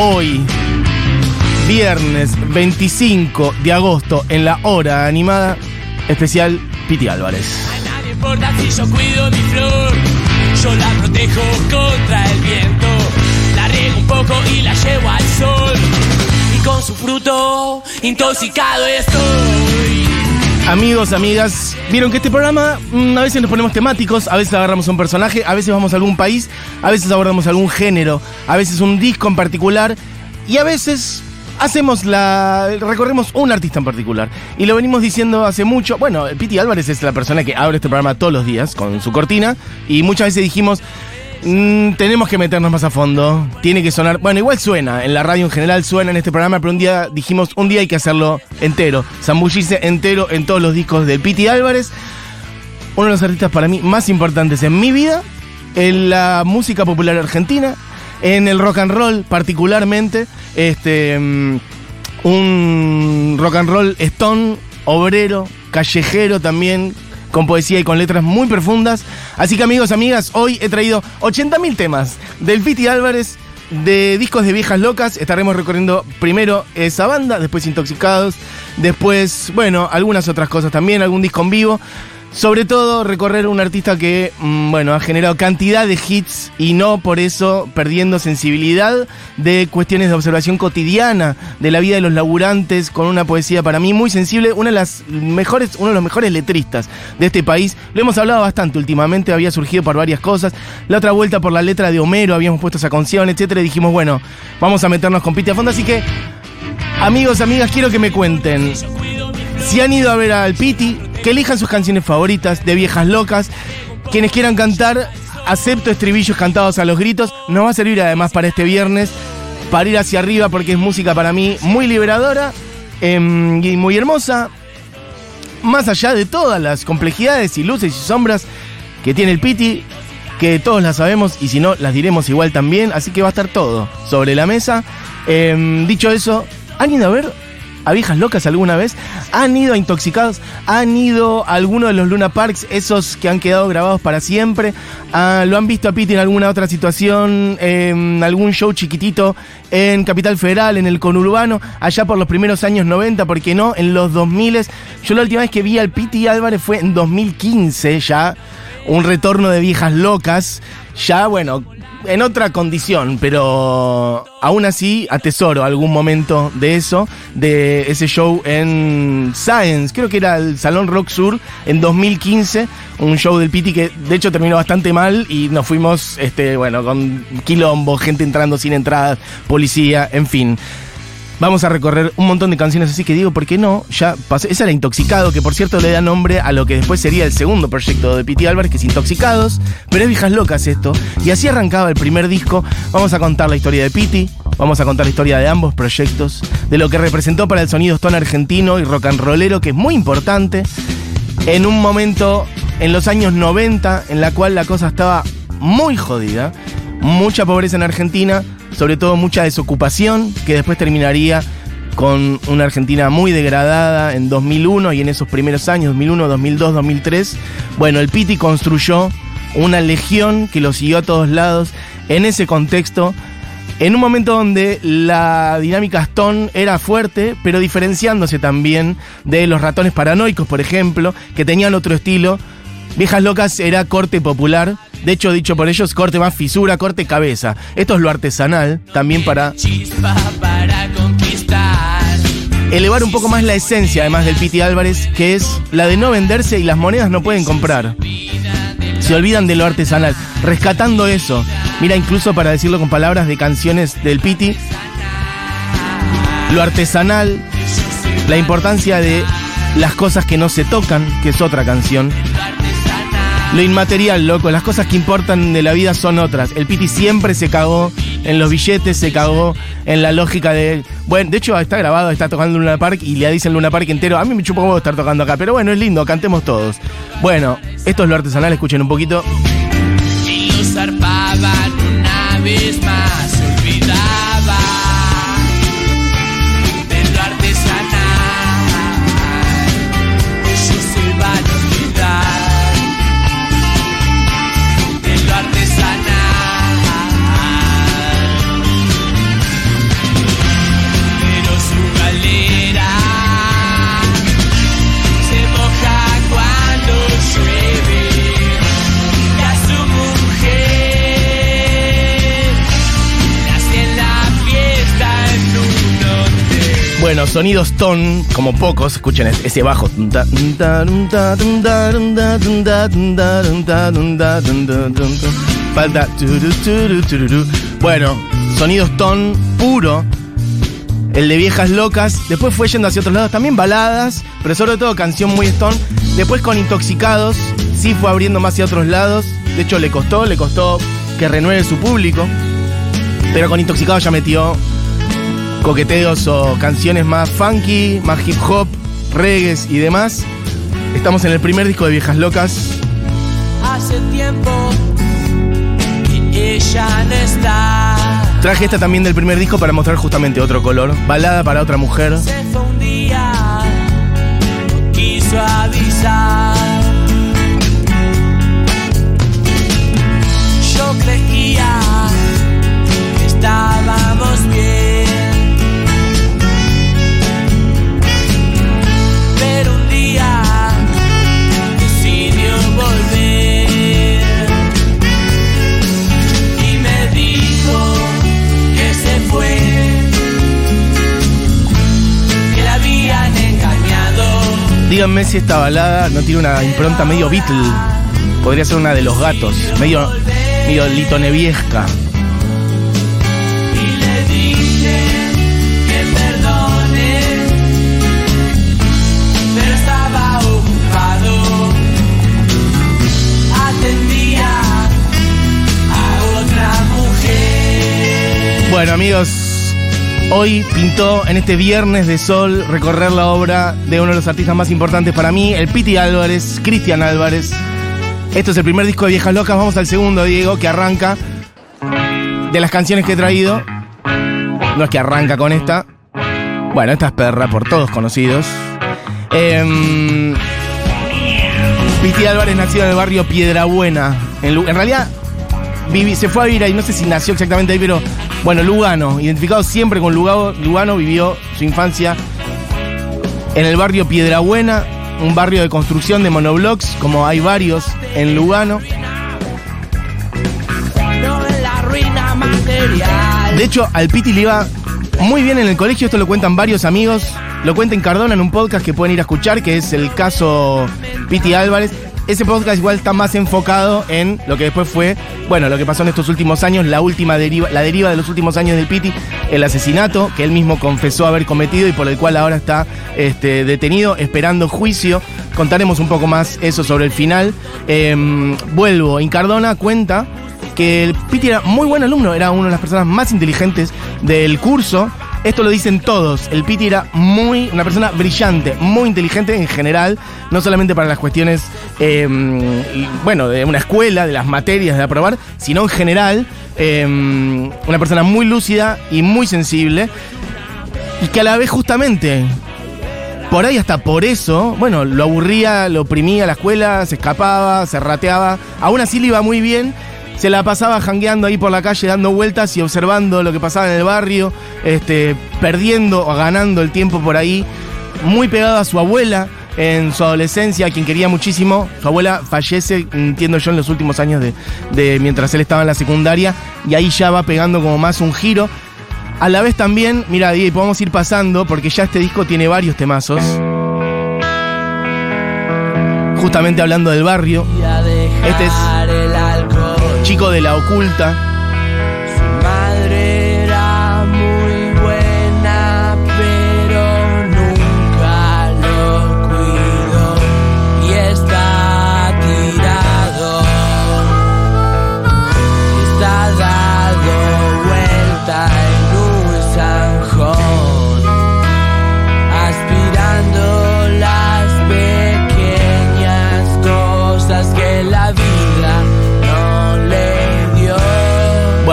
Hoy, viernes 25 de agosto, en la hora animada, especial Piti Álvarez. A nadie importa si yo cuido mi flor. Yo la protejo contra el viento. La riego un poco y la llevo al sol. Y con su fruto intoxicado estoy. Amigos, amigas, vieron que este programa mm, a veces nos ponemos temáticos, a veces agarramos un personaje, a veces vamos a algún país, a veces abordamos algún género, a veces un disco en particular y a veces hacemos la recorremos un artista en particular y lo venimos diciendo hace mucho. Bueno, Piti Álvarez es la persona que abre este programa todos los días con su cortina y muchas veces dijimos Mm, tenemos que meternos más a fondo. Tiene que sonar. Bueno, igual suena. En la radio en general suena en este programa, pero un día dijimos, un día hay que hacerlo entero. Zambullirse entero en todos los discos de Piti Álvarez. Uno de los artistas para mí más importantes en mi vida, en la música popular argentina, en el rock and roll particularmente. Este. mm, un rock and roll stone, obrero, callejero también, con poesía y con letras muy profundas. Así que amigos, amigas, hoy he traído 80.000 temas del Piti Álvarez, de discos de viejas locas. Estaremos recorriendo primero esa banda, después Intoxicados, después, bueno, algunas otras cosas también, algún disco en vivo. Sobre todo recorrer un artista que, mm, bueno, ha generado cantidad de hits y no por eso perdiendo sensibilidad de cuestiones de observación cotidiana de la vida de los laburantes con una poesía para mí muy sensible, una de las mejores, uno de los mejores letristas de este país. Lo hemos hablado bastante últimamente, había surgido por varias cosas. La otra vuelta por la letra de Homero, habíamos puesto esa canción, etcétera, y dijimos, bueno, vamos a meternos con Piti a fondo, así que amigos, amigas, quiero que me cuenten si han ido a ver al Piti, que elijan sus canciones favoritas de viejas locas. Quienes quieran cantar, acepto estribillos cantados a los gritos. Nos va a servir además para este viernes, para ir hacia arriba, porque es música para mí muy liberadora em, y muy hermosa. Más allá de todas las complejidades y luces y sombras que tiene el Piti, que todos las sabemos y si no, las diremos igual también. Así que va a estar todo sobre la mesa. Em, dicho eso, ¿han ido a ver a Viejas Locas alguna vez? ¿Han ido a Intoxicados? ¿Han ido a alguno de los Luna Parks, esos que han quedado grabados para siempre? Ah, ¿Lo han visto a Piti en alguna otra situación? ¿En algún show chiquitito en Capital Federal, en el conurbano? Allá por los primeros años 90, ¿por qué no? En los 2000. Yo la última vez que vi al Piti Álvarez fue en 2015 ya. Un retorno de Viejas Locas. Ya, bueno, en otra condición, pero aún así atesoro algún momento de eso, de ese show en Science, creo que era el Salón Rock Sur en 2015, un show del Piti que de hecho terminó bastante mal y nos fuimos, este, bueno, con quilombo, gente entrando sin entradas, policía, en fin. Vamos a recorrer un montón de canciones así que digo, ¿por qué no? Ya pasé. Esa era Intoxicado, que por cierto le da nombre a lo que después sería el segundo proyecto de Piti Álvarez, que es Intoxicados. Pero es viejas locas esto. Y así arrancaba el primer disco. Vamos a contar la historia de Piti. Vamos a contar la historia de ambos proyectos. De lo que representó para el sonido stone argentino y rock and rollero, que es muy importante. En un momento, en los años 90, en la cual la cosa estaba muy jodida. Mucha pobreza en Argentina sobre todo mucha desocupación, que después terminaría con una Argentina muy degradada en 2001 y en esos primeros años, 2001, 2002, 2003. Bueno, el Piti construyó una legión que lo siguió a todos lados en ese contexto, en un momento donde la dinámica Stone era fuerte, pero diferenciándose también de los ratones paranoicos, por ejemplo, que tenían otro estilo. Viejas Locas era corte popular, de hecho, dicho por ellos, corte más fisura, corte cabeza. Esto es lo artesanal, también para para conquistar. elevar un poco más la esencia, además del Piti Álvarez, que es la de no venderse y las monedas no pueden comprar. Se olvidan de lo artesanal, rescatando eso. Mira, incluso para decirlo con palabras de canciones del Piti, lo artesanal, la importancia de las cosas que no se tocan, que es otra canción. Lo inmaterial, loco, las cosas que importan de la vida son otras. El Piti siempre se cagó en los billetes, se cagó en la lógica de. Bueno, de hecho está grabado, está tocando Luna Park y le dicen Luna Park entero. A mí me chupa huevo estar tocando acá, pero bueno, es lindo, cantemos todos. Bueno, esto es lo artesanal, escuchen un poquito. Y una vez más. Se Bueno, sonidos ton, como pocos, escuchen es- ese bajo. Falta. Bueno, sonidos ton puro. El de viejas locas. Después fue yendo hacia otros lados. También baladas, pero sobre todo canción muy stone. Después con Intoxicados, sí fue abriendo más hacia otros lados. De hecho, le costó, le costó que renueve su público. Pero con Intoxicados ya metió coqueteos o canciones más funky, más hip hop, reggae y demás. Estamos en el primer disco de Viejas Locas. Hace tiempo que ella no está. Traje esta también del primer disco para mostrar justamente otro color. Balada para otra mujer. Se fue un día, no quiso avisar. Yo creía que estábamos bien. Díganme si esta balada no tiene una impronta medio Beatle. Podría ser una de los gatos. Medio, medio litoneviesca. Bueno, amigos, hoy pintó en este viernes de sol recorrer la obra de uno de los artistas más importantes para mí, el Piti Álvarez, Cristian Álvarez. Esto es el primer disco de Viejas Locas. Vamos al segundo, Diego, que arranca de las canciones que he traído. No es que arranca con esta. Bueno, esta es perra por todos conocidos. Em, Piti Álvarez nació en el barrio Piedrabuena. En, en realidad, se fue a vivir ahí, no sé si nació exactamente ahí, pero bueno, Lugano, identificado siempre con Lugano, Lugano vivió su infancia en el barrio Piedrabuena, un barrio de construcción de monoblocks, como hay varios en Lugano. De hecho, al Piti le iba muy bien en el colegio, esto lo cuentan varios amigos. Lo cuenta en Cardona en un podcast que pueden ir a escuchar, que es el caso Piti Álvarez. Ese podcast igual está más enfocado en lo que después fue, bueno, lo que pasó en estos últimos años, la última deriva, la deriva de los últimos años del Piti, el asesinato que él mismo confesó haber cometido y por el cual ahora está este, detenido, esperando juicio. Contaremos un poco más eso sobre el final. Em, vuelvo, en Cardona cuenta que el Piti era muy buen alumno, era una de las personas más inteligentes del curso. Esto lo dicen todos. El Piti era muy, una persona brillante, muy inteligente en general, no solamente para las cuestiones, y, bueno, de una escuela, de las materias de aprobar, sino en general, eh, una persona muy lúcida y muy sensible, y que a la vez justamente por ahí hasta por eso, bueno, lo aburría, lo oprimía la escuela, se escapaba, se rateaba. Aún así le iba muy bien. Se la pasaba jangueando ahí por la calle, dando vueltas y observando lo que pasaba en el barrio, este, perdiendo o ganando el tiempo por ahí. Muy pegado a su abuela en su adolescencia, a quien quería muchísimo. Su abuela fallece, entiendo yo, en los últimos años de, de mientras él estaba en la secundaria. Y ahí ya va pegando como más un giro. A la vez también, mira, Diego, podemos ir pasando porque ya este disco tiene varios temazos. Justamente hablando del barrio, Este es-. Chico de la oculta.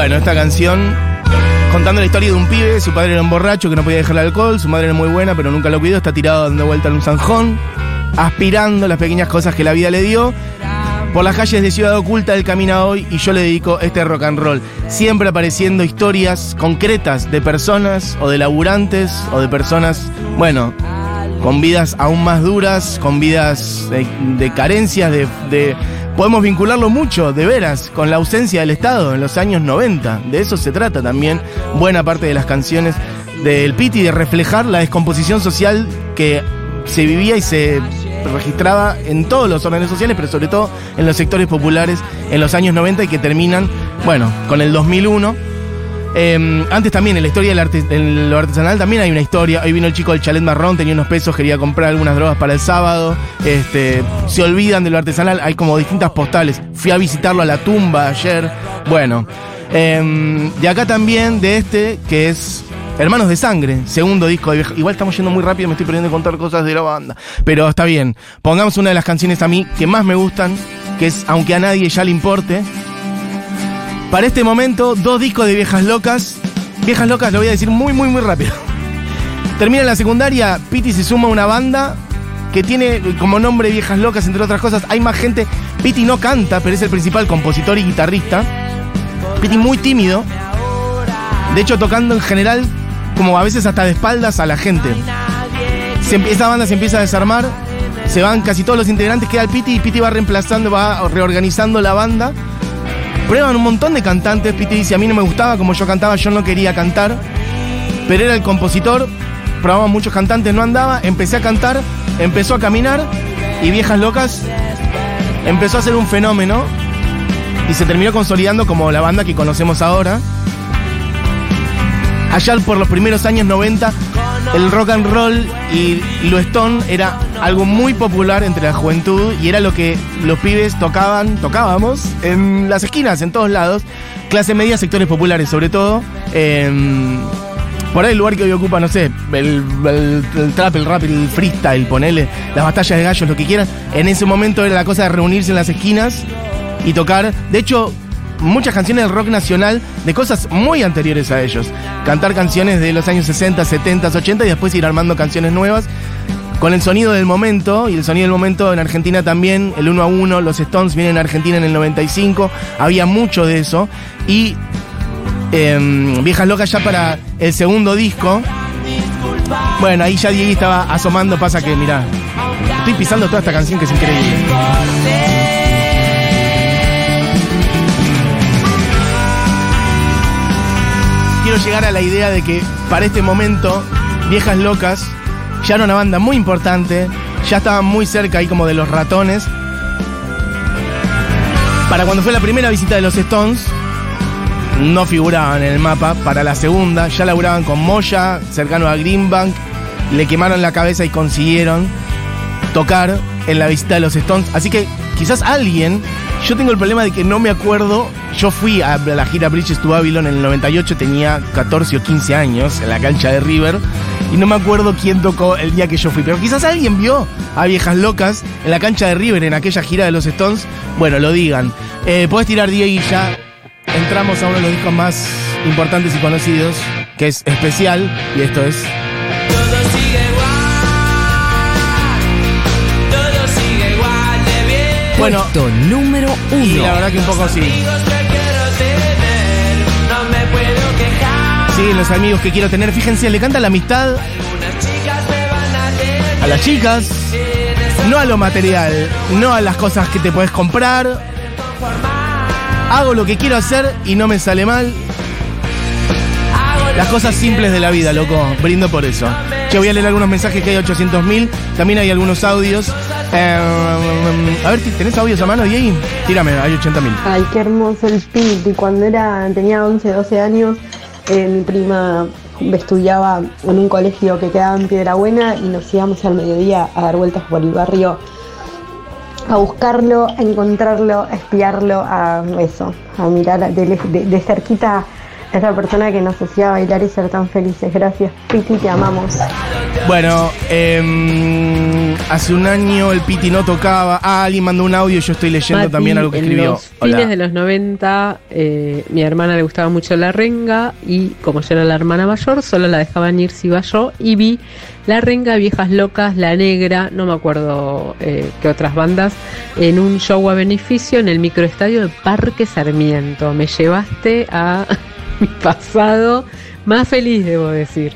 Bueno, esta canción contando la historia de un pibe, su padre era un borracho que no podía dejar el alcohol, su madre era muy buena pero nunca lo cuidó, está tirado dando vuelta en un zanjón, aspirando las pequeñas cosas que la vida le dio. Por las calles de Ciudad Oculta él camina hoy y yo le dedico este rock and roll. Siempre apareciendo historias concretas de personas o de laburantes o de personas, bueno, con vidas aún más duras, con vidas de, carencias, de- Podemos vincularlo mucho, de veras, con la ausencia del Estado en los años 90. De eso se trata también buena parte de las canciones del Piti de reflejar la descomposición social que se vivía y se registraba en todos los órdenes sociales, pero sobre todo en los sectores populares en los años 90 y que terminan, bueno, con el 2001. Eh, antes también, en la historia del lo artesanal también hay una historia. Hoy vino el chico del chalet marrón, tenía unos pesos, quería comprar algunas drogas para el sábado. Este, se olvidan de lo artesanal, hay como distintas postales. Fui a visitarlo a la tumba ayer. Bueno, eh, de acá también, de este, que es Hermanos de Sangre, segundo disco de. Igual estamos yendo muy rápido, me estoy perdiendo de contar cosas de la banda. Pero está bien. Pongamos una de las canciones a mí que más me gustan, que es Aunque a nadie ya le importe. Para este momento, dos discos de Viejas Locas. Viejas Locas lo voy a decir muy, muy, muy rápido. Termina la secundaria, Piti se suma a una banda que tiene como nombre Viejas Locas, entre otras cosas. Hay más gente. Piti no canta, pero es el principal compositor y guitarrista. Piti muy tímido. De hecho, tocando en general, como a veces hasta de espaldas a la gente. Se, banda se empieza a desarmar. Se van casi todos los integrantes, queda el Piti y Piti va reemplazando, va reorganizando la banda. Prueban un montón de cantantes. Piti dice: A mí no me gustaba como yo cantaba, yo no quería cantar. Pero era el compositor. Probamos muchos cantantes, no andaba. Empecé a cantar, empezó a caminar. Y Viejas Locas empezó a ser un fenómeno. Y se terminó consolidando como la banda que conocemos ahora. Allá por los primeros años 90, el rock and roll y lo stone era algo muy popular entre la juventud y era lo que los pibes tocaban, tocábamos en las esquinas, en todos lados. Clase media, sectores populares sobre todo. Eh, por ahí el lugar que hoy ocupa, no sé, el, el, el, trap, el rap, el freestyle, ponele, las batallas de gallos, lo que quieran. En ese momento era la cosa de reunirse en las esquinas y tocar. De hecho, muchas canciones del rock nacional de cosas muy anteriores a ellos. Cantar canciones de los años 60, 70, 80 y después ir armando canciones nuevas. Con el sonido del momento, y el sonido del momento en Argentina también, el 1 a 1, los Stones vienen a Argentina en el 95, había mucho de eso. Y eh, Viejas Locas ya para el segundo disco. Bueno, ahí ya Diego estaba asomando, pasa que, mirá, estoy pisando toda esta canción que es increíble. quiero llegar a la idea de que para este momento, Viejas Locas ya era una banda muy importante, ya estaban muy cerca ahí como de los ratones. Para cuando fue la primera visita de los Stones, no figuraban en el mapa. Para la segunda, ya laburaban con Moya, cercano a Greenbank, le quemaron la cabeza y consiguieron tocar en la visita de los Stones. Así que quizás alguien yo tengo el problema de que no me acuerdo. Yo fui a la gira Bridges to Babylon en el 98, tenía 14 o 15 años en la cancha de River. Y no me acuerdo quién tocó el día que yo fui. Pero quizás alguien vio a Viejas Locas en la cancha de River en aquella gira de los Stones. Bueno, lo digan. Eh, Puedes tirar Diego y ya entramos a uno de los discos más importantes y conocidos, que es especial. Y esto es. Todo sigue igual. Todo sigue igual de bien. Bueno, Puesto número y la uno. verdad que un poco sí. Amigos que quiero tener, no me puedo quejar. Sí, los amigos que quiero tener. Fíjense, le canta la amistad a las chicas. No a lo material, no a las cosas que te puedes comprar. Hago lo que quiero hacer y no me sale mal. Las cosas simples de la vida, loco. Brindo por eso. Yo voy a leer algunos mensajes que hay 800.000. También hay algunos audios. Eh, a ver, ¿tenés audios a mano, Diego? Tírame, hay 80.000. Ay, qué hermoso el Piti. Cuando era, tenía 11, 12 años, eh, mi prima estudiaba en un colegio que quedaba en Piedra Buena y nos íbamos al mediodía a dar vueltas por el barrio a buscarlo, a encontrarlo, a espiarlo, a eso, a mirar de, cerquita a esa persona que nos hacía bailar y ser tan felices. Gracias, Piti, te amamos. Bueno, eh, hace un año el Piti no tocaba. Ah, alguien mandó un audio. Yo estoy leyendo Mati, también algo que en escribió. los fines Hola. de los 90, eh, mi hermana le gustaba mucho la renga y como yo era la hermana mayor, solo la dejaban ir si iba yo y vi la renga, Viejas Locas, La Negra, no me acuerdo eh, qué otras bandas, en un show a beneficio en el microestadio de Parque Sarmiento. Me llevaste a mi pasado más feliz, debo decir.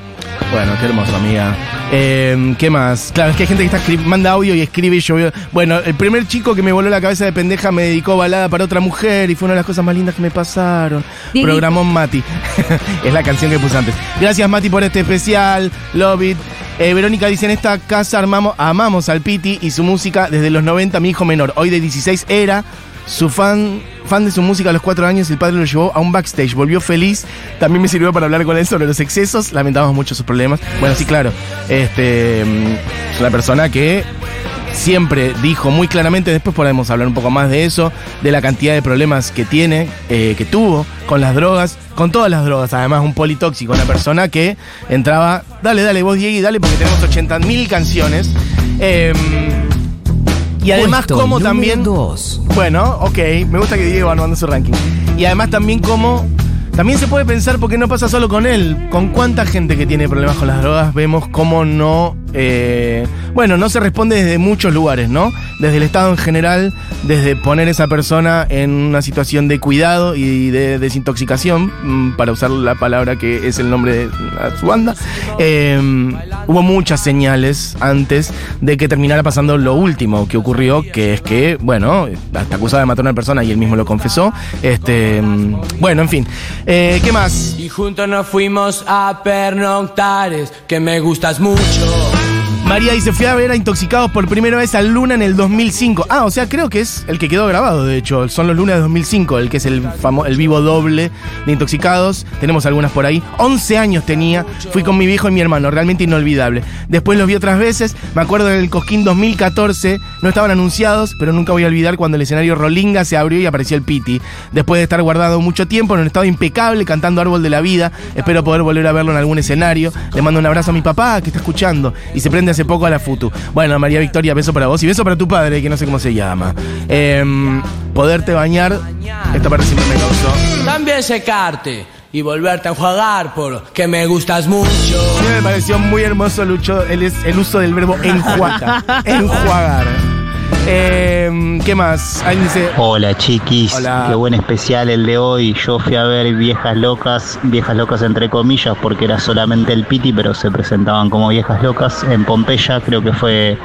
Bueno, qué hermoso, amiga. Eh, ¿Qué más? Claro, es que hay gente que está manda audio y escribe y yo veo- Bueno, el primer chico que me voló la cabeza de pendeja me dedicó balada para otra mujer y fue una de las cosas más lindas que me pasaron. Dieguito. Programón Mati. es la canción que puse antes. Gracias, Mati, por este especial. Love it. Eh, Verónica dice, en esta casa armamos, amamos al Piti y su música desde los 90, mi hijo menor, hoy de 16, era su fan, fan de su música a los 4 años, el padre lo llevó a un backstage, volvió feliz, también me sirvió para hablar con él sobre los excesos, lamentamos mucho sus problemas. Bueno, sí, claro, este, mm, es una persona que siempre dijo muy claramente, después podemos hablar un poco más de eso, de la cantidad de problemas que tiene, eh, que tuvo con las drogas, con todas las drogas, además un politóxico, una persona que entraba, dale, dale, vos Diego, dale, porque tenemos 80.000 canciones. Eh, y además como también... dos. Bueno, ok, me gusta que Diego armando su ranking. Y además también como... También se puede pensar, porque no pasa solo con él, con cuánta gente que tiene problemas con las drogas vemos cómo no... eh, bueno, no se responde desde muchos lugares, ¿no? Desde el Estado en general, desde poner a esa persona en una situación de cuidado y de desintoxicación, mm, para usar la palabra que es el nombre de su banda. Eh, hubo muchas señales antes de que terminara pasando lo último que ocurrió, que es que, bueno, hasta acusada de matar a una persona y él mismo lo confesó. Este, mm, bueno, en fin. Eh, ¿Qué más? Y juntos nos fuimos a pernoctares, que me gustas mucho. María dice, fui a ver a Intoxicados por primera vez a Luna en el 2005. Ah, o sea, creo que es el que quedó grabado, de hecho. Son los Luna de 2005, el que es el, famo- el vivo doble de Intoxicados. Tenemos algunas por ahí. 11 años tenía. Fui con mi viejo y mi hermano, realmente inolvidable. Después los vi otras veces. Me acuerdo del Cosquín 2014. No estaban anunciados, pero nunca voy a olvidar cuando el escenario Rolinga se abrió y apareció el Piti. Después de estar guardado mucho tiempo en un estado impecable, cantando Árbol de la Vida. Espero poder volver a verlo en algún escenario. Le mando un abrazo a mi papá, que está escuchando. Y se prende hace poco a la Futu. Bueno, María Victoria, beso para vos y beso para tu padre, que no sé cómo se llama. Em, poderte bañar, esta parte siempre me causó. También secarte y volverte a enjuagar porque me gustas mucho. A mí me pareció muy hermoso Lucho, el, el uso del verbo enjuagar. enjuagar. Em, ¿Qué más? Dice. Hola chiquis, Hola. qué buen especial el de hoy. Yo fui a ver Viejas Locas, Viejas Locas entre comillas, porque era solamente el Piti, pero se presentaban como Viejas Locas en Pompeya. Creo que fue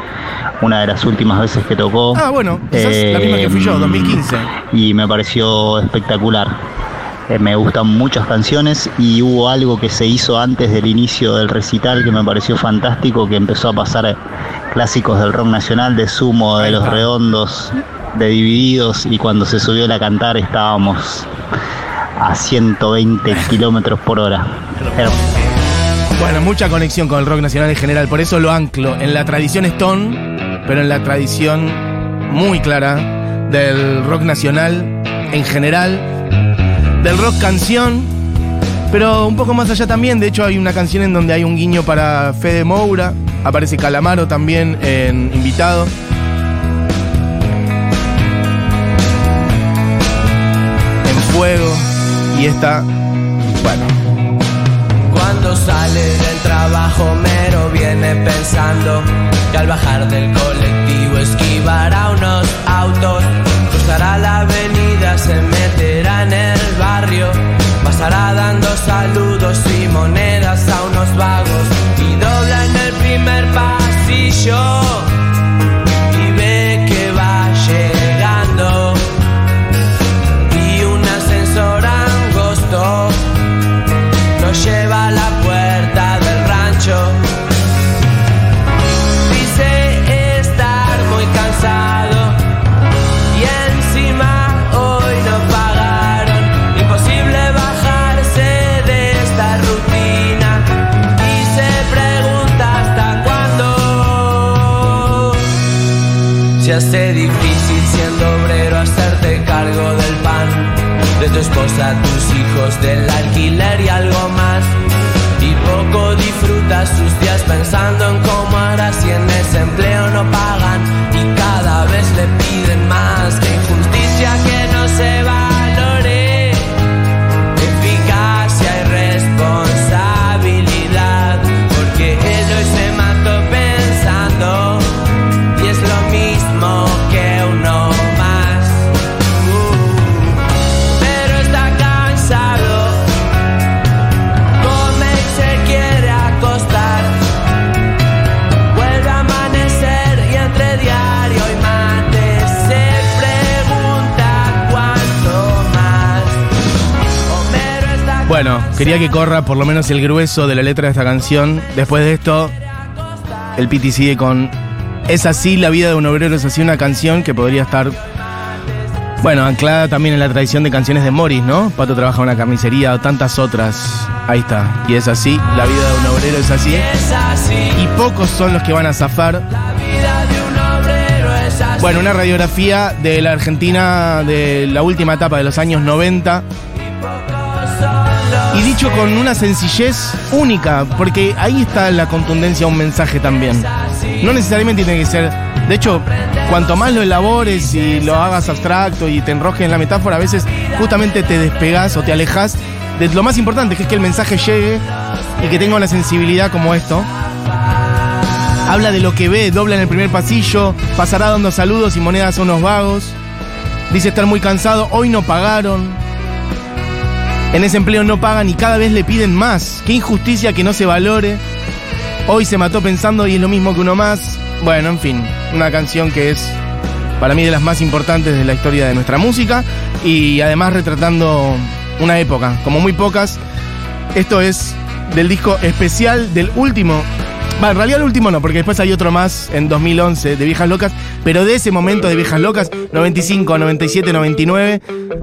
una de las últimas veces que tocó. Ah, bueno, quizás la misma que fui yo, Eh, 2015. Y me pareció espectacular. Eh, me gustan muchas canciones y hubo algo que se hizo antes del inicio del recital que me pareció fantástico, que empezó a pasar eh, clásicos del rock nacional, de Sumo, de Los. Redondos, de Divididos y cuando se subió a cantar estábamos a 120 kilómetros por hora. Bueno, mucha conexión con el rock nacional en general, por eso lo anclo en la tradición Stone, pero en la tradición muy clara del rock nacional en general, del rock canción, pero un poco más allá también. De hecho, hay una canción en donde hay un guiño para Fede Moura, aparece Calamaro también en invitado. En fuego, y esta, bueno. Cuando sale del trabajo mero viene pensando que al bajar del colectivo esquivará unos autos, cruzará la avenida, se meterá en el barrio, pasará dando saludos y monedas a unos vagos. Y dobla en el primer pasillo Hace difícil siendo obrero hacerte cargo del pan de tu esposa, tus hijos, del alquiler y algo más. Y poco disfrutas sus días pensando en cómo hará si en ese empleo no pagan y cada vez le piden más. Quería que corra por lo menos el grueso de la letra de esta canción. Después de esto, el Piti sigue con Es así, la vida de un obrero es así, una canción que podría estar, bueno, anclada también en la tradición de canciones de Morris, ¿no? Pato trabaja en una carnicería o tantas otras. Ahí está. Y es así, la vida de un obrero es así. Y pocos son los que van a zafar. Bueno, una radiografía de la Argentina de la última etapa de los años 90. Y dicho con una sencillez única, porque ahí está la contundencia a un mensaje también. No necesariamente tiene que ser. De hecho, cuanto más lo elabores y lo hagas abstracto y te enrojes en la metáfora, a veces justamente te despegas o te alejas de lo más importante, que es que el mensaje llegue y que tenga una sensibilidad como esto. Habla de lo que ve, dobla en el primer pasillo, pasará dando saludos y monedas a unos vagos. Dice estar muy cansado, hoy no pagaron. En ese empleo no pagan y cada vez le piden más. Qué injusticia que no se valore. Hoy se mató pensando y es lo mismo que uno más. Bueno, en fin, una canción que es para mí de las más importantes de la historia de nuestra música y además retratando una época, como muy pocas. Esto es del disco especial del último. Va, en realidad el último no, porque después hay otro más en 2011 de Viejas Locas, pero de ese momento de Viejas Locas, 95, 97, 99,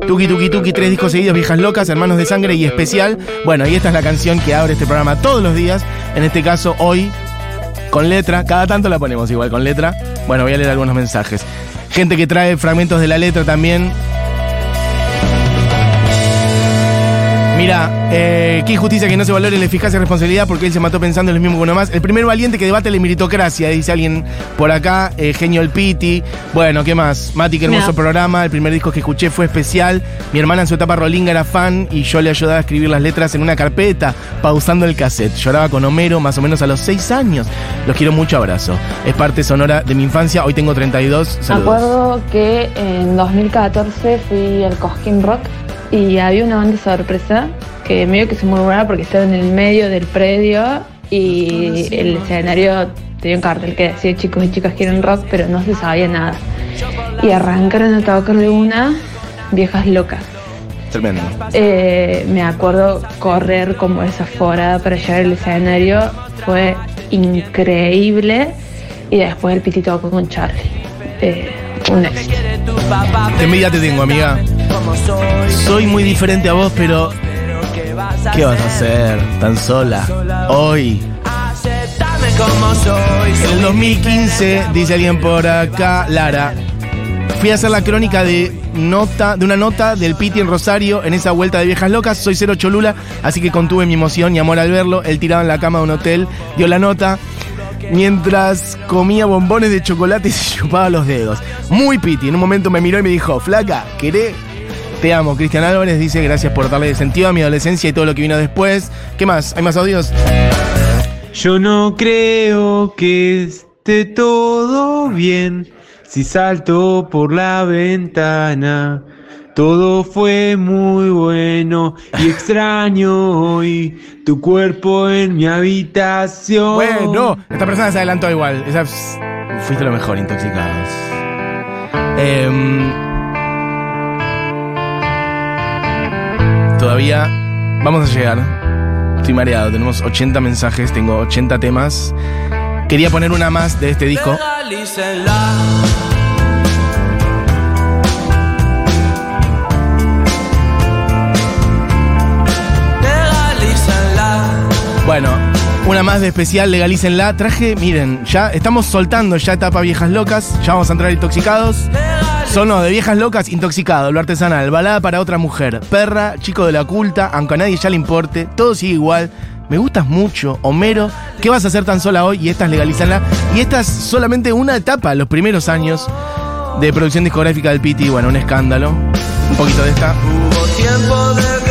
Tuki Tuki Tuki, tres discos seguidos, Viejas Locas, Hermanos de Sangre y especial. Bueno, y esta es la canción que abre este programa todos los días, en este caso hoy con letra, cada tanto la ponemos igual con letra. Bueno, voy a leer algunos mensajes. Gente que trae fragmentos de la letra también. Mira, eh, qué injusticia que no se valore la eficacia y responsabilidad porque él se mató pensando en lo mismo que uno más. El primer valiente que debate la meritocracia, dice alguien por acá. eh, Genio el Piti. Bueno, ¿qué más? Mati, qué hermoso programa. El primer disco que escuché fue especial. Mi hermana en su etapa rolinga era fan y yo le ayudaba a escribir las letras en una carpeta, pausando el cassette. Lloraba con Homero más o menos a los 6 años. Los quiero mucho, abrazo. Es parte sonora de mi infancia. Hoy tengo 32. Me Saludos. acuerdo que en 2014 fui al Cosquín Rock y había una banda sorpresa que medio que se murmuraba porque estaba en el medio del predio y el escenario tenía un cartel que decía chicos y chicas quieren rock, pero no se sabía nada. Y arrancaron a tocar de una viejas locas. Tremendo. Eh, me acuerdo correr como esa forada para llegar al escenario. Fue increíble. Y después el pitito con Charlie. Eh, un éxito. Qué envidia te tengo, amiga. Soy. Muy diferente a vos, pero ¿qué vas a ¿qué vas a hacer tan sola? Hoy. Aceptame como soy. En el 2015, dice alguien por acá, Lara, fui a hacer la crónica de nota, de una nota del Piti en Rosario en esa vuelta de viejas locas. Soy cero cholula, así que contuve mi emoción y amor al verlo. Él tirado en la cama de un hotel, dio la nota. Mientras comía bombones de chocolate y se chupaba los dedos. Muy Piti. En un momento me miró y me dijo, flaca, ¿querés? Te amo. Cristian Álvarez dice, gracias por darle sentido a mi adolescencia y todo lo que vino después. ¿Qué más? ¿Hay más audios? Yo no creo que esté todo bien si salto por la ventana. Todo fue muy bueno y extraño hoy tu cuerpo en mi habitación. Bueno, esta persona se adelantó igual. Esa fuiste lo mejor, intoxicados. Em, todavía vamos a llegar. Estoy mareado, tenemos 80 mensajes, tengo 80 temas. Quería poner una más de este disco. Bueno, una más de especial, legalícenla. Traje, miren, ya estamos soltando ya etapa viejas locas. Ya vamos a entrar intoxicados. Sonó de viejas locas, intoxicado, lo artesanal, balada para otra mujer, perra, chico de la culta, aunque a nadie ya le importe, todo sigue igual. Me gustas mucho, Homero. ¿Qué vas a hacer tan sola hoy? Y esta es legalizarla. Y esta es solamente una etapa, los primeros años de producción discográfica del Piti. Bueno, un escándalo. Un poquito de esta. Hubo tiempo de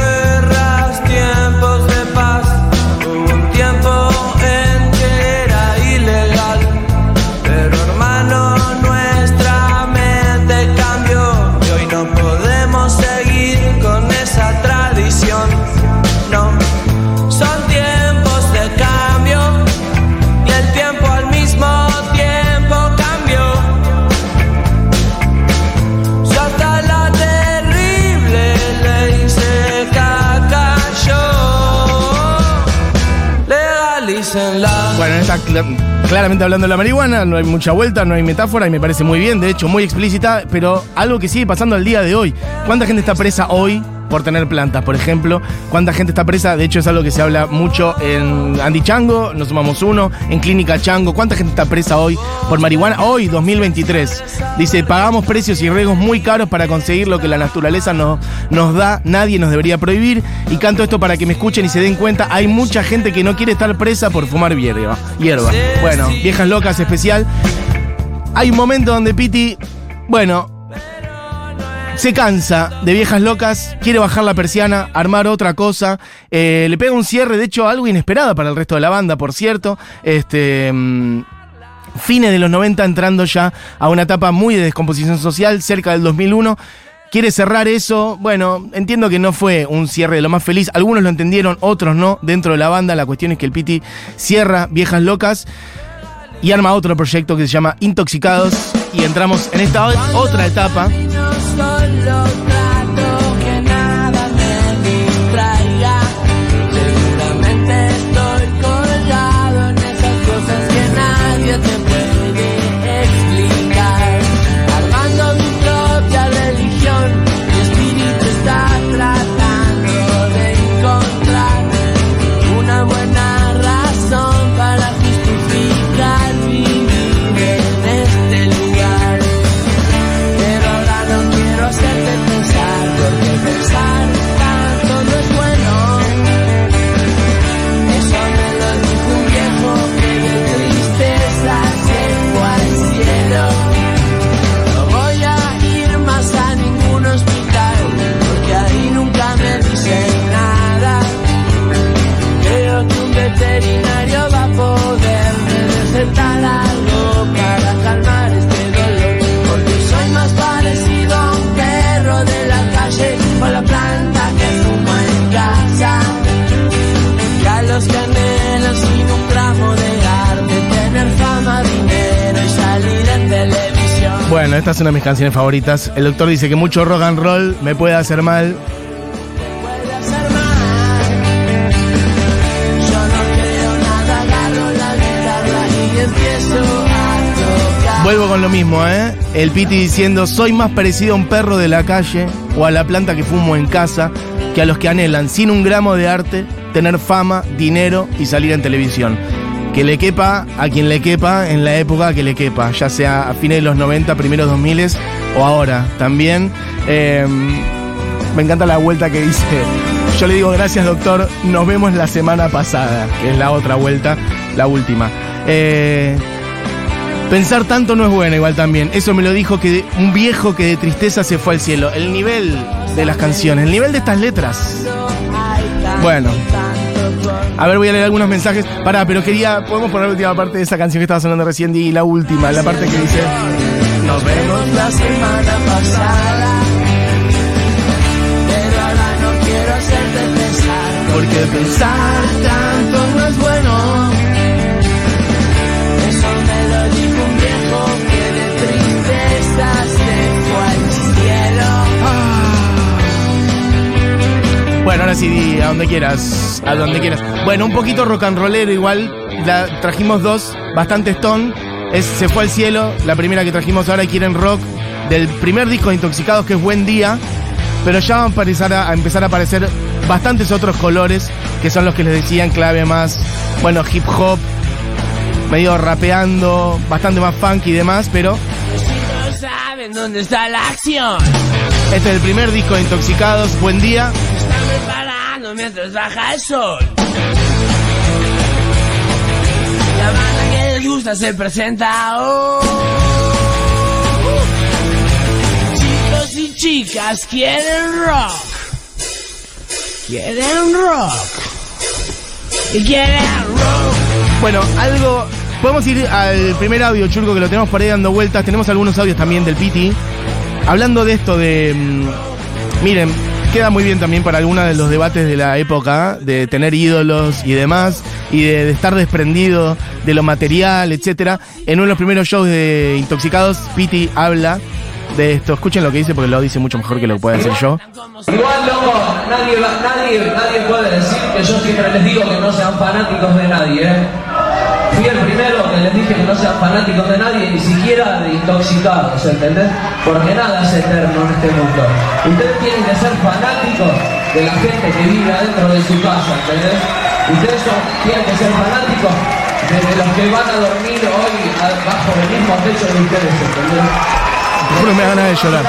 claramente hablando de la marihuana, no hay mucha vuelta, no hay metáfora y me parece muy bien, de hecho muy explícita, pero algo que sigue pasando al día de hoy. ¿Cuánta gente está presa hoy por tener plantas, por ejemplo? ¿Cuánta gente está presa? De hecho es algo que se habla mucho en Andy Chango, nos sumamos uno, en Clínica Chango. ¿Cuánta gente está presa hoy por marihuana? Hoy, 2023. Dice, pagamos precios y riesgos muy caros para conseguir lo que la naturaleza nos, nos da, nadie nos debería prohibir. Y canto esto para que me escuchen y se den cuenta, hay mucha gente que no quiere estar presa por fumar hierba. hierba. Bueno, viejas locas especial. Hay un momento donde Piti, bueno, se cansa de viejas locas, quiere bajar la persiana, armar otra cosa, eh, le pega un cierre, de hecho algo inesperado para el resto de la banda, por cierto. Este. mm, Fines de los 90 entrando ya a una etapa muy de descomposición social, cerca del 2001. Quiere cerrar eso. Bueno, entiendo que no fue un cierre de lo más feliz. Algunos lo entendieron, otros no. Dentro de la banda, la cuestión es que el Piti cierra Viejas Locas y arma otro proyecto que se llama Intoxicados. Y entramos en esta otra etapa. Esta es una de mis canciones favoritas. El doctor dice que mucho rock and roll me puede hacer mal. Vuelvo con lo mismo, ¿eh? El Piti diciendo, soy más parecido a un perro de la calle o a la planta que fumo en casa que a los que anhelan, sin un gramo de arte, tener fama, dinero y salir en televisión. Que le quepa a quien le quepa en la época que le quepa, ya sea a fines de los 90, primeros 2000 o ahora también. Eh, me encanta la vuelta que dice. Yo le digo gracias doctor, nos vemos la semana pasada, que es la otra vuelta, la última. Eh, Pensar tanto no es bueno igual también. Eso me lo dijo que un viejo que de tristeza se fue al cielo. El nivel de las canciones, el nivel de estas letras. Bueno. A ver, voy a leer algunos mensajes. Pará, pero quería. ¿Podemos poner la última parte de esa canción que estaba sonando recién? Y la última, la parte que dice. Nos vemos. la semana pasada. Pero ahora no quiero hacerte pensar. Porque pensar tanto ahora sí, a donde quieras, a donde quieras. Bueno, un poquito rock and rollero igual. La, trajimos dos, bastante stone. Es Se fue al cielo, la primera que trajimos ahora, quieren rock, del primer disco de Intoxicados, que es Buen Día. Pero ya van a empezar a, a empezar a aparecer bastantes otros colores, que son los que les decía en clave más, bueno, hip hop, medio rapeando, bastante más funky y demás, pero Si no saben dónde está la acción, este es el primer disco de Intoxicados, Buen Día. Mientras baja el sol. La banda que les gusta se presenta hoy. Chicos y chicas quieren rock. Quieren rock. Y quieren rock. Bueno, algo. Podemos ir al primer audio, Churco, que lo tenemos por ahí dando vueltas. Tenemos algunos audios también del Piti. Hablando de esto de. mm, miren, queda muy bien también para algunos de los debates de la época, de tener ídolos y demás, y de, estar desprendido de lo material, etcétera. En uno de los primeros shows de Intoxicados, Piti habla de esto. Escuchen lo que dice porque lo dice mucho mejor que lo que puedo decir yo. Igual, loco, nadie, nadie, nadie puede decir que yo siempre les digo que no sean fanáticos de nadie, ¿eh? Les dije que no sean fanáticos de nadie, ni siquiera de intoxicados, ¿entendés? Porque nada es eterno en este mundo. Ustedes tienen que ser fanáticos de la gente que vive adentro de su casa, ¿entendés? Ustedes son- tienen que ser fanáticos de, los que van a dormir hoy bajo el mismo techo de ustedes, ¿entendés? Te juro, me da ganas de llorar.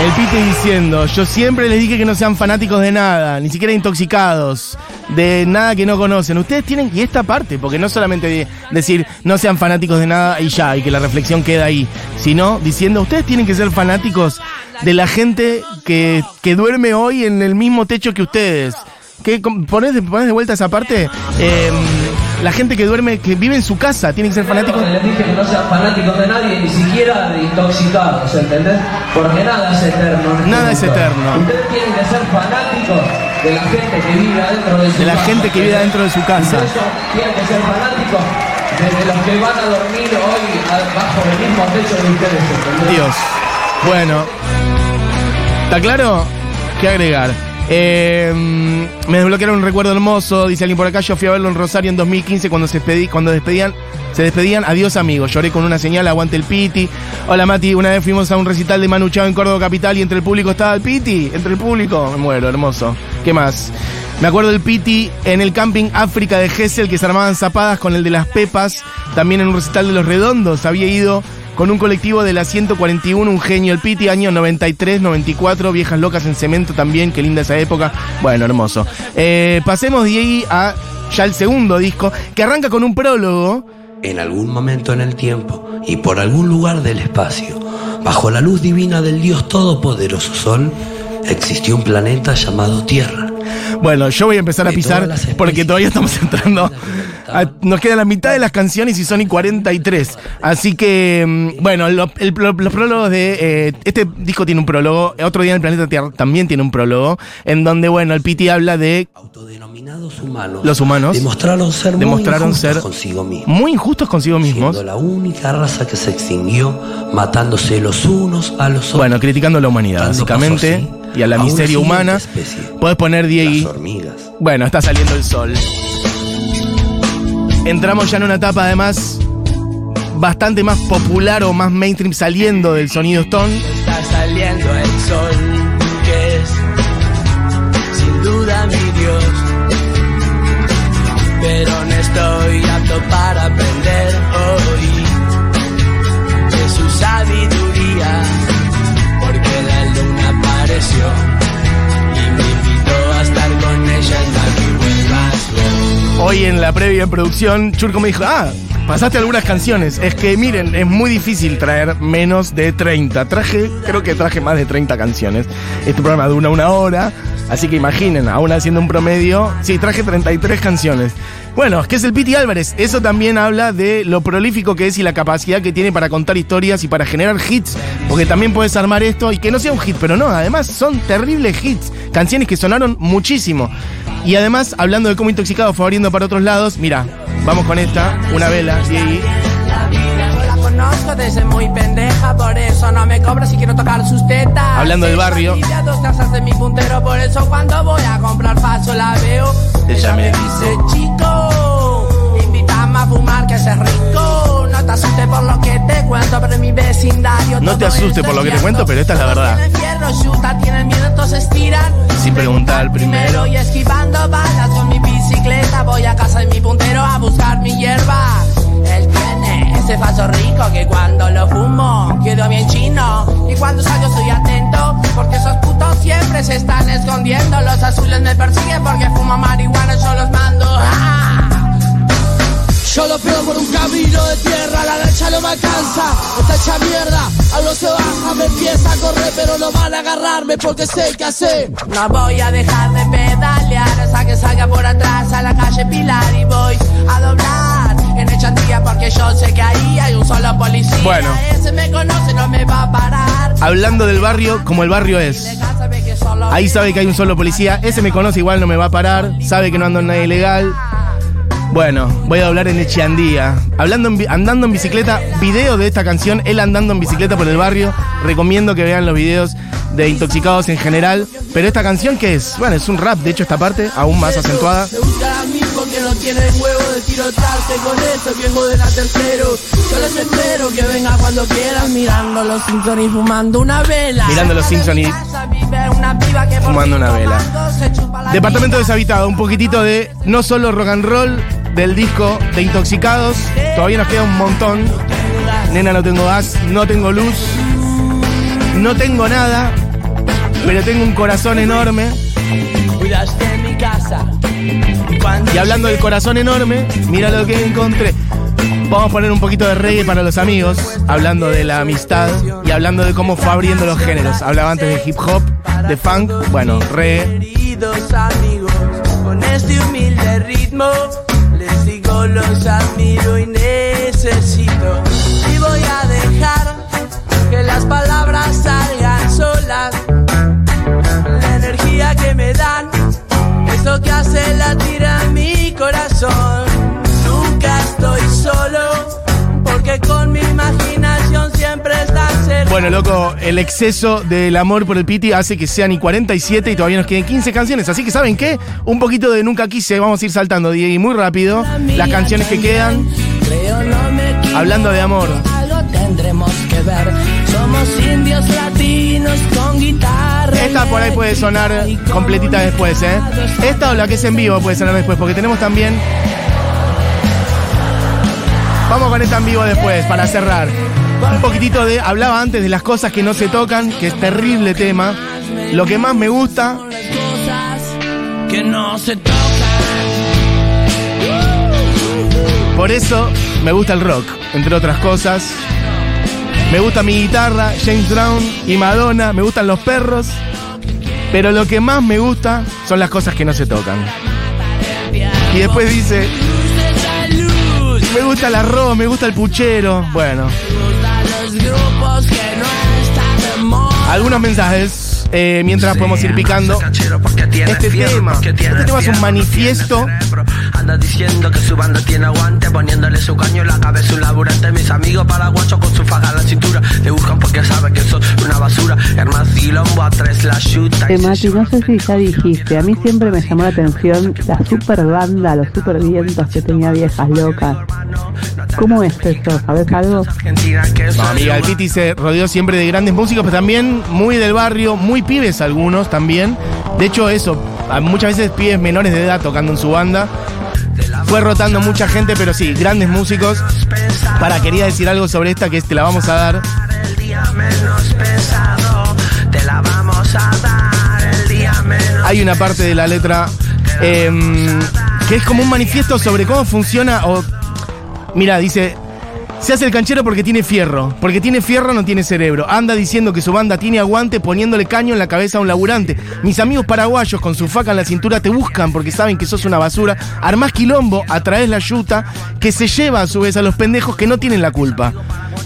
El Pite diciendo, yo siempre les dije que no sean fanáticos de nada, ni siquiera intoxicados, de nada que no conocen. Ustedes tienen, y esta parte, porque no solamente de- decir no sean fanáticos de nada y ya, y que la reflexión queda ahí, sino diciendo, ustedes tienen que ser fanáticos de la gente que, que duerme hoy en el mismo techo que ustedes. ¿Qué, com- ¿Ponés, ponés de vuelta esa parte? Eh, la gente que duerme, que vive en su casa, tienen que ser fanáticos. Les dije que no sean fanáticos de nadie, ni siquiera de intoxicados, ¿entendés? Porque nada es eterno. Nada es eterno. Ustedes tienen que ser fanáticos de la gente que vive adentro de su De la casa. gente que vive adentro de su casa. Tienen que ser fanáticos de, los que van a dormir hoy bajo el mismo techo de ustedes, ¿entendés? Dios. Bueno. ¿Está claro? ¿Qué agregar? Eh, me desbloquearon un recuerdo hermoso, dice alguien por acá. Yo fui a verlo en Rosario en 2015 cuando se despedí, cuando despedían, se despedían. Adiós amigos. Lloré con una señal, aguante el Piti. Hola Mati, una vez fuimos a un recital de Manu Chao en Córdoba Capital y entre el público estaba el Piti. Entre el público, me muero, hermoso. ¿Qué más? Me acuerdo del Piti en el camping África de Gessel que se armaban zapadas con el de las Pepas. También en un recital de los Redondos. Había ido con un colectivo de la 141, un genio, el Piti, año 93, 94, Viejas Locas en Cemento también, qué linda esa época. Bueno, hermoso. Eh, pasemos de ahí a ya el segundo disco, que arranca con un prólogo. En algún momento en el tiempo y por algún lugar del espacio, bajo la luz divina del Dios Todopoderoso Sol, existió un planeta llamado Tierra. Bueno, yo voy a empezar a pisar porque todavía estamos entrando. a- nos queda la mitad de las canciones y son y 43. Así que, mm, bueno, lo- el- lo- los prólogos de. eh, este disco tiene un prólogo. Otro día en el planeta Tierra también tiene un prólogo. En donde, bueno, el Piti habla de Autodenominados humanos. los humanos. Demostraron ser demostraron muy injustos ser consigo mismos. muy injustos consigo mismos. Siendo la única raza que se extinguió, matándose los unos a los otros. Bueno, criticando a la humanidad, básicamente. Y a la a miseria humana. especie, Puedes poner Diego. las hormigas. Bueno, está saliendo el sol. Entramos ya en una etapa además bastante más popular o más mainstream saliendo del sonido Stone. Está saliendo el sol, que es sin duda mi Dios. Pero no estoy apto para aprender hoy de su sabiduría, apareció y me invitó a estar con ella hasta que vuelvas. Hoy en la previa en producción, Churco me dijo, ah, pasaste algunas canciones. Es que miren, es muy difícil traer menos de 30. Traje, creo que traje más de 30 canciones. Este programa dura una hora, así que imaginen, aún haciendo un promedio, sí, traje 33 canciones. Bueno, ¿qué es el Piti Álvarez? Eso también habla de lo prolífico que es y la capacidad que tiene para contar historias y para generar hits. Porque también puedes armar esto y que no sea un hit, pero no, además son terribles hits. Canciones que sonaron muchísimo. Y además, hablando de cómo Intoxicado fue abriendo para otros lados, mira, vamos con esta, una vela, la conozco desde muy pendeja, por eso no me cobra si quiero tocar sus tetas. Hablando del barrio. Dos casas de mi puntero, por eso cuando voy a comprar paso la veo. Ella me dice, chico, que es rico. No te asustes por lo que te cuento, pero en mi vecindario No te asustes por lo que te cuento, pero esta es la verdad. Tienen miedo, entonces tiran. Sin preguntar primero. Y esquivando balas con mi bicicleta, voy a casa de mi puntero a buscar mi hierba. Él tiene ese falso rico que cuando lo fumo quedo bien chino. Y cuando salgo estoy atento, porque esos putos siempre se están escondiendo. Los azules me persiguen porque fumo marihuana, yo los mando. ¡Ah! Yo lo pego por un camino de tierra, la lancha no me alcanza, está hecha mierda, algo se baja, me empieza a correr, pero no van a agarrarme porque sé qué hacer. No voy a dejar de pedalear hasta que salga por atrás a la calle Pilar y voy a doblar en Echandía porque yo sé que ahí hay un solo policía. Bueno. Ese me conoce, no me va a parar. Hablando del barrio como el barrio es. Ahí sabe que hay un solo policía. Ese me conoce, igual no me va a parar. Sabe que no ando en nada ilegal. Bueno, voy a hablar en Echeandía. Hablando en andando en bicicleta, video de esta canción, él andando en bicicleta por el barrio. Recomiendo que vean los videos de Intoxicados en general. Pero esta canción, ¿qué es? Bueno, es un rap, de hecho, esta parte, aún más acentuada. Me buscan a mí porque que no tienen huevo de tirotearse con eso que joden a tercero. Yo les espero que venga cuando quieran mirando los Simpsons y fumando una vela. Mirando los Simpsons y que fumando una vela. Departamento deshabitado, un poquitito de no solo rock and roll del disco de Intoxicados. Todavía nos queda un montón. Nena, no tengo gas, no tengo luz, no tengo nada, pero tengo un corazón enorme. Y hablando del corazón enorme, mira lo que encontré. Vamos a poner un poquito de reggae para los amigos, hablando de la amistad y hablando de cómo fue abriendo los géneros. Hablaba antes de hip hop, de funk, bueno, reggae. amigos, con este humilde ritmo, digo los admiro y necesito. Y voy a dejar que las palabras salgan solas. La energía que me dan es que hace latir a mi corazón. Nunca estoy solo, porque con mi imaginación. Bueno, loco, el exceso del amor por el Piti hace que sean y 47 y todavía nos queden 15 canciones. Así que, ¿saben qué? Un poquito de Nunca Quise, vamos a ir saltando, y muy rápido. Las canciones que quedan, hablando de amor. Algo tendremos que ver. Somos indios latinos con guitarra. Esta por ahí puede sonar completita después, ¿eh? Esta o la que es en vivo puede sonar después, porque tenemos también. Vamos con esta en vivo después, para cerrar. Un poquitito de. Hablaba antes de las cosas que no se tocan, que es terrible tema. Lo que más me gusta, que no se tocan. por eso me gusta el rock, entre otras cosas. Me gusta mi guitarra, James Brown y Madonna, me gustan los perros. Pero lo que más me gusta son las cosas que no se tocan. Y después dice, gusta el arroz, me gusta el puchero. Bueno, algunos mensajes eh, mientras podemos ir picando. Este tema, este tema es un manifiesto. Anda diciendo que su banda tiene aguante, poniéndole su caño en la cabeza un laburante. Mis amigos paraguachos con su faja en la cintura te buscan porque saben que sos una basura. Hermano Quilombo a tres la chuta. Mati, no sé si ya dijiste, a mí siempre me llamó la atención la super banda, los super vientos que tenía viejas locas. ¿Cómo es eso? ¿Sabes algo? No, amiga, el Piti se rodeó siempre de grandes músicos, pero también muy del barrio, muy pibes algunos también. De hecho, eso, muchas veces pibes menores de edad tocando en su banda. Fue rotando mucha gente, pero sí, grandes músicos. Para, quería decir algo sobre esta que te la vamos a dar. El día menos pesado, te la vamos a dar. El día menos Hay una parte de la letra em, que es como un manifiesto sobre cómo funciona o... Mira, dice... Se hace el canchero porque tiene fierro. Porque tiene fierro no tiene cerebro. Anda diciendo que su banda tiene aguante poniéndole caño en la cabeza a un laburante. Mis amigos paraguayos con su faca en la cintura te buscan porque saben que sos una basura. Armás quilombo, atraes la yuta que se lleva a su vez a los pendejos que no tienen la culpa.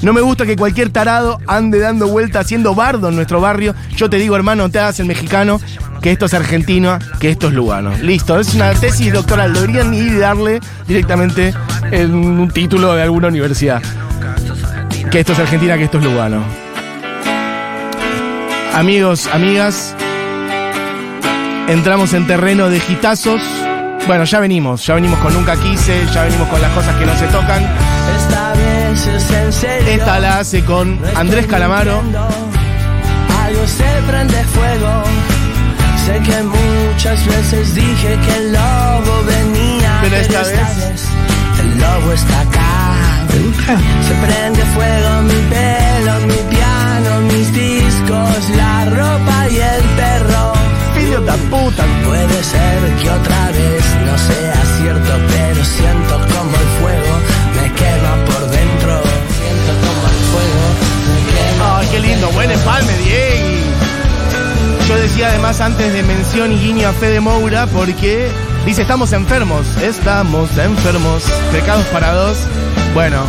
No me gusta que cualquier tarado ande dando vuelta haciendo bardo en nuestro barrio. Yo te digo, hermano, te hagas el mexicano, que esto es argentino, que esto es lugano. Listo, es una tesis doctoral. Deberían ir y darle directamente en un título de alguna universidad. Que esto es Argentina, que esto es Lugano. Amigos, amigas, entramos en terreno de gitazos. Bueno, ya venimos, ya venimos con Nunca Quise, ya venimos con las cosas que no se tocan. Esta la hace con Andrés Calamaro. Algo se prende fuego. Sé que muchas veces dije que el lobo venía. Pero esta vez- el lobo está acá. Se prende fuego mi pelo, mi piano, mis discos, la ropa y el perro. Decía además antes de mención y guiño a Fede Moura porque dice estamos enfermos, estamos enfermos, pecados para dos. Bueno,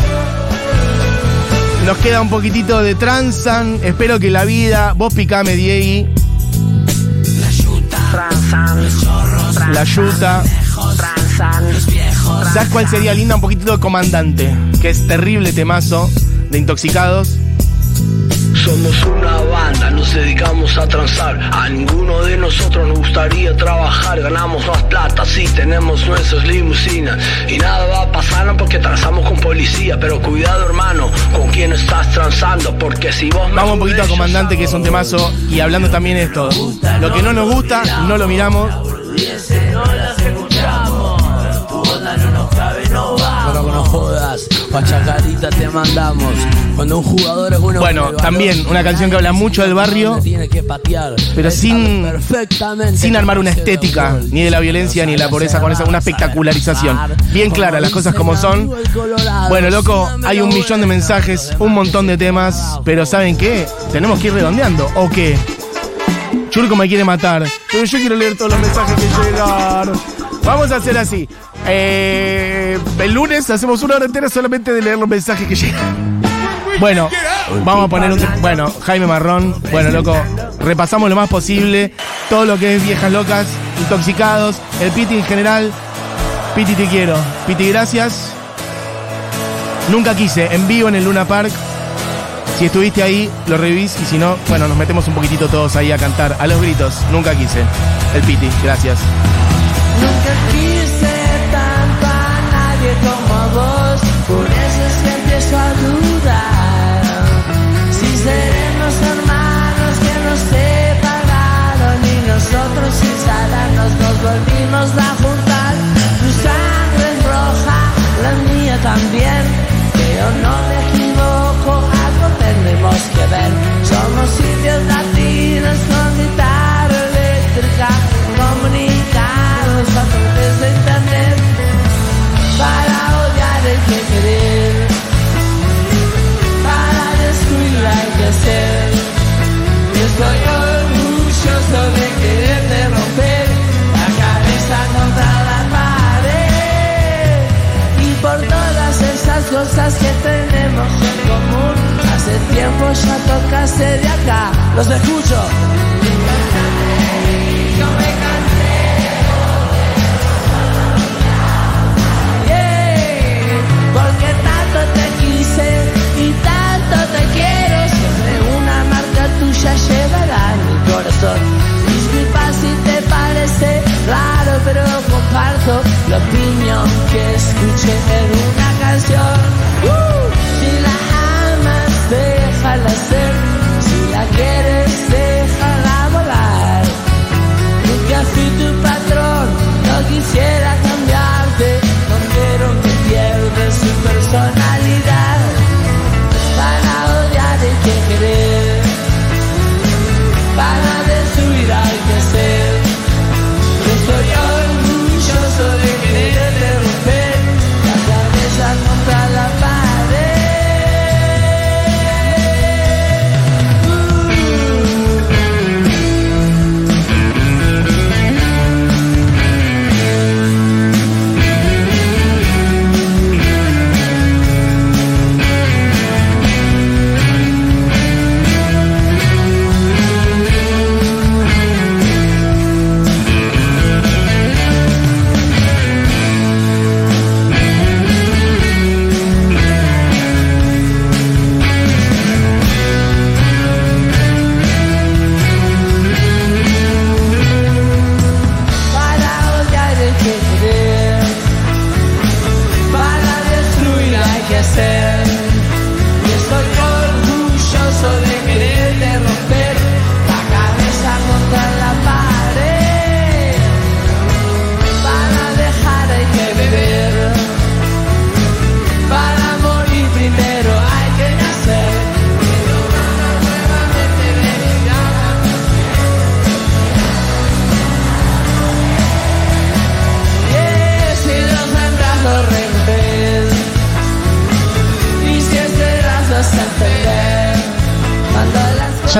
nos queda un poquitito de transan, espero que la vida, vos picame Diegui, la yuta. ¿Sabes cuál sería linda? Un poquitito de comandante, que es terrible temazo de intoxicados. Somos una banda, nos dedicamos a transar. A ninguno de nosotros nos gustaría trabajar. Ganamos más plata, sí, tenemos nuestras limusinas. Y nada va a pasar porque transamos con policía. Pero cuidado, hermano, con quién estás transando. Porque si vos me Vamos un poquito a Comandante, que es un temazo. Y hablando también esto. Lo que no nos gusta, no lo miramos. Pachacarita te mandamos. Cuando un jugador es bueno. Bueno, también una canción que habla mucho del barrio, tiene que patear. pero sin, perfectamente sin armar una estética, gol. ni de la violencia, ni de la pobreza, con esa una espectacularización. Bien clara, las cosas como son. Bueno, loco, hay un millón de mensajes, un montón de temas, pero ¿saben qué? Tenemos que ir redondeando, ¿o qué? Churco me quiere matar, pero yo quiero leer todos los mensajes que llegaron. Vamos a hacer así. Eh, el lunes hacemos una hora entera solamente de leer los mensajes que llegan. Bueno, vamos a poner un. Bueno, Jaime Marrón. Bueno, loco, repasamos lo más posible. Todo lo que es viejas locas, intoxicados, el Piti en general. Piti, te quiero. Piti, gracias. Nunca quise, en vivo en el Luna Park. Si estuviste ahí, lo revivís y si no, bueno, nos metemos un poquitito todos ahí a cantar a los gritos. Nunca quise. El Piti, gracias. Nunca quise tanto a nadie como vos, por eso es que empiezo a dudar. Si seremos hermanos que nos separaron y nosotros sin sabernos nos volvimos a juntar. Tu sangre es roja, la mía también, pero no me equivoco, algo tenemos que ver. Somos indios latinos con guitarra eléctrica, comunicados a través de internet, para odiar hay que querer, para destruir hay que ser. Estoy orgulloso de quererte romper la cabeza contra la pared y por todas esas cosas que tenemos en común. Hace tiempo ya tocaste de acá, los escucho.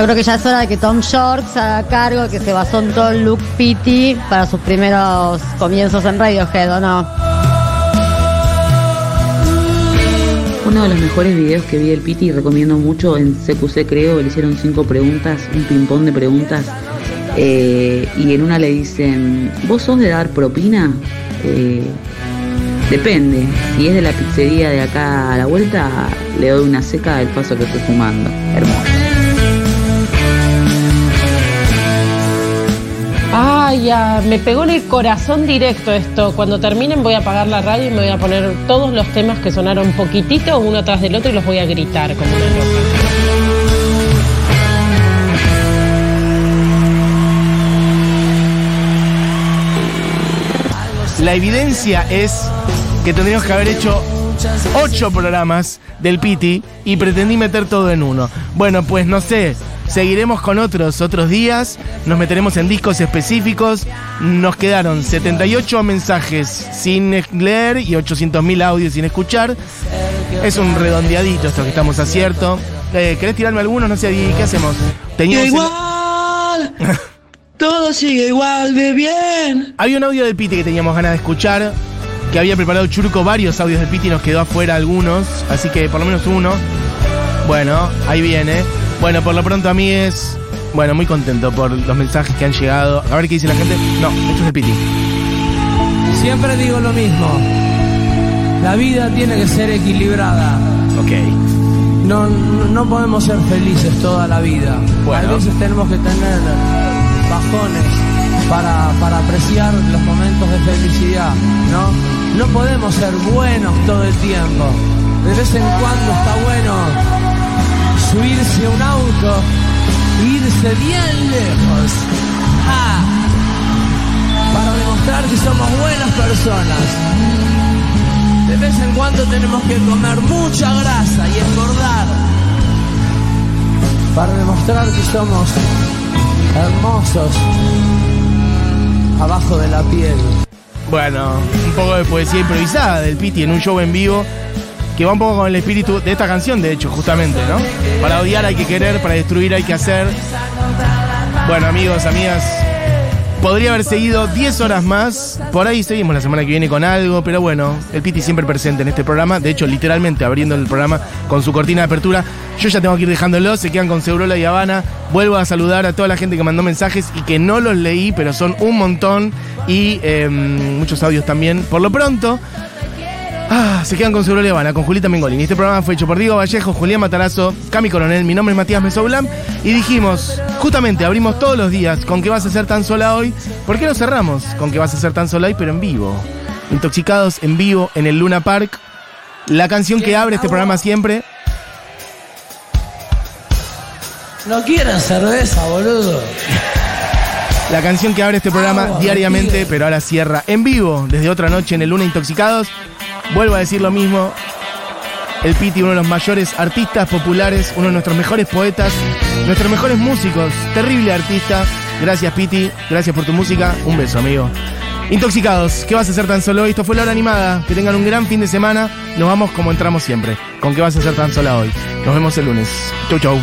Creo que ya es hora de que Tom Short se haga cargo, que se basó en todo look Pity para sus primeros comienzos en Radiohead, ¿o no? Uno de los mejores videos que vi del Piti, recomiendo mucho en CQC creo, le hicieron cinco preguntas, un ping-pong de preguntas, eh, y en una le dicen, ¿vos sos de dar propina? Eh, depende, si es de la pizzería de acá a la vuelta, le doy una seca del paso que estoy fumando. Hermoso. Voy a. Me pegó en el corazón directo esto. Cuando terminen, voy a apagar la radio y me voy a poner todos los temas que sonaron poquitito, uno atrás del otro, y los voy a gritar como una loca. La evidencia es que tendríamos que haber hecho ocho programas del Piti y pretendí meter todo en uno. Bueno, pues no sé, seguiremos con otros, otros días, nos meteremos en discos específicos. Nos quedaron 78 mensajes sin leer y 800.000 audios sin escuchar. Es un redondeadito esto que estamos acierto. Eh, ¿Querés tirarme algunos? No sé, ¿y ¿qué hacemos? Teníamos el- igual. Todo sigue igual de bien. Había un audio del Piti que teníamos ganas de escuchar, que había preparado Churuco varios audios del Piti y nos quedó afuera algunos, así que por lo menos uno. Bueno, ahí viene. Bueno, por lo pronto a mí es, bueno, muy contento por los mensajes que han llegado. A ver qué dice la gente. No, esto es del Piti. Siempre digo lo mismo. La vida tiene que ser equilibrada. Ok. No, no, no podemos ser felices toda la vida. Bueno. A veces tenemos que tener bajones para, para apreciar los momentos de felicidad, ¿no? No podemos ser buenos todo el tiempo. De vez en cuando está bueno subirse a un auto irse bien lejos. ¡Ah! Para demostrar que somos buenas personas. De vez en cuando tenemos que comer mucha grasa y engordar para demostrar que somos hermosos abajo de la piel. Bueno, un poco de poesía improvisada del Piti en un show en vivo que va un poco con el espíritu de esta canción, de hecho, justamente, ¿no? Para odiar hay que querer, para destruir hay que hacer. Bueno, amigos, amigas, podría haber seguido 10 horas más. Por ahí seguimos la semana que viene con algo, pero bueno, el Piti siempre presente en este programa. De hecho, literalmente abriendo el programa con su cortina de apertura. Yo ya tengo que ir dejándolo, se quedan con Segurola y Habana. Vuelvo a saludar a toda la gente que mandó mensajes y que no los leí, pero son un montón. Y eh, muchos audios también. Por lo pronto. Se quedan con Seguro Habana, con Julita Mengolini. Este programa fue hecho por Diego Vallejo, Julián Matarazo, Cami Coronel, mi nombre es Matías Mesoblam. Y dijimos, justamente abrimos todos los días con que vas a ser tan sola hoy. ¿Por qué no cerramos con que vas a ser tan sola hoy, pero en vivo? Intoxicados en vivo en el Luna Park. La canción que abre este programa siempre. No quieren cerveza, boludo. La canción que abre este programa diariamente, me pero ahora cierra en vivo desde otra noche en el Luna Intoxicados. Vuelvo a decir lo mismo. El Piti, uno de los mayores artistas populares, uno de nuestros mejores poetas, nuestros mejores músicos, terrible artista. Gracias Piti, gracias por tu música. Un beso, amigo. Intoxicados, ¿qué vas a hacer tan solo hoy? Esto fue la hora animada. Que tengan un gran fin de semana. Nos vamos como entramos siempre. ¿Con qué vas a hacer tan sola hoy? Nos vemos el lunes. Chau, chau.